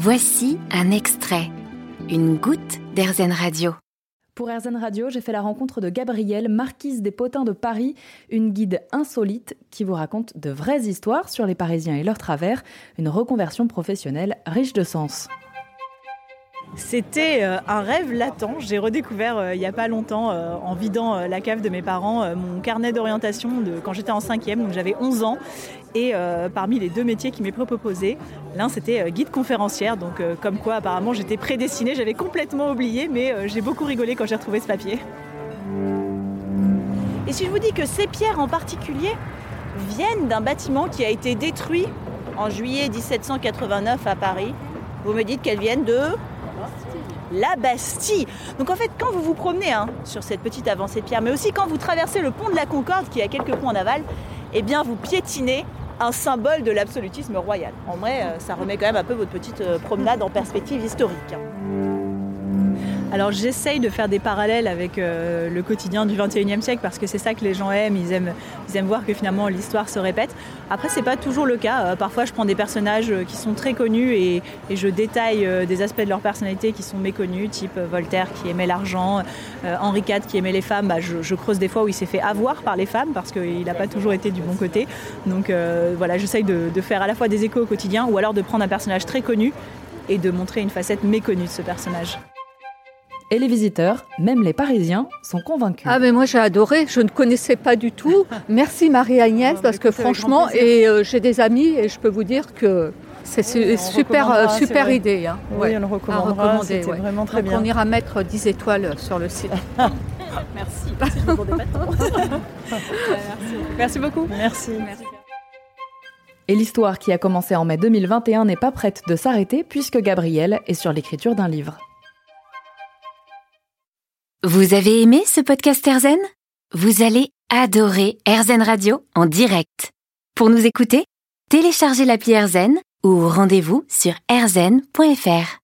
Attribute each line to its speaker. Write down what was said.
Speaker 1: Voici un extrait, une goutte d'Airzen Radio.
Speaker 2: Pour Airzen Radio, j'ai fait la rencontre de Gabrielle, marquise des potins de Paris, une guide insolite qui vous raconte de vraies histoires sur les Parisiens et leurs travers, une reconversion professionnelle riche de sens.
Speaker 3: C'était euh, un rêve latent. J'ai redécouvert euh, il n'y a pas longtemps, euh, en vidant la cave de mes parents, mon carnet d'orientation de quand j'étais en cinquième, donc j'avais 11 ans. Et parmi les deux métiers qui m'est proposé, l'un c'était guide conférencière, donc comme quoi apparemment j'étais prédestinée, j'avais complètement oublié, mais j'ai beaucoup rigolé quand j'ai retrouvé ce papier. Et si je vous dis que ces pierres en particulier viennent d'un bâtiment qui a été détruit en juillet 1789 à Paris, vous me dites qu'elles viennent de la Bastille. Donc en fait, quand vous vous promenez hein, sur cette petite avancée de pierre, mais aussi quand vous traversez le pont de la Concorde, qui a quelques ponts en aval, eh bien vous piétinez un symbole de l'absolutisme royal. En vrai, euh, ça remet quand même un peu votre petite euh, promenade en perspective historique. Alors j'essaye de faire des parallèles avec euh, le quotidien du 21e siècle parce que c'est ça que les gens aiment. Ils aiment, ils aiment voir que finalement l'histoire se répète. Après, c'est pas toujours le cas. Euh, parfois, je prends des personnages euh, qui sont très connus et, je détaille des aspects de leur personnalité qui sont méconnus, type Voltaire qui aimait l'argent, Henri IV qui aimait les femmes. Bah, je, creuse des fois où il s'est fait avoir par les femmes parce qu'il n'a pas toujours été du bon côté. Donc voilà, j'essaye de, de faire à la fois des échos au quotidien ou alors de prendre un personnage très connu et de montrer une facette méconnue de ce personnage.
Speaker 2: Et les visiteurs, même les Parisiens, sont convaincus.
Speaker 4: Ah mais moi j'ai adoré, je ne connaissais pas du tout. Merci Marie-Agnès parce que franchement, et euh, j'ai des amis et je peux vous dire que c'est super, super idée. Hein.
Speaker 3: Oui, on le recommandera, c'était vraiment très
Speaker 4: bien. on ira mettre 10 étoiles sur le site.
Speaker 3: Merci, merci, merci beaucoup.
Speaker 2: Merci. merci. Et l'histoire qui a commencé en mai 2021 n'est pas prête de s'arrêter puisque Gabrielle est sur l'écriture d'un livre.
Speaker 1: Vous avez aimé ce podcast Erzen Vous allez adorer Erzen Radio en direct. Pour nous écouter, téléchargez l'appli Erzen ou rendez-vous sur erzen.fr.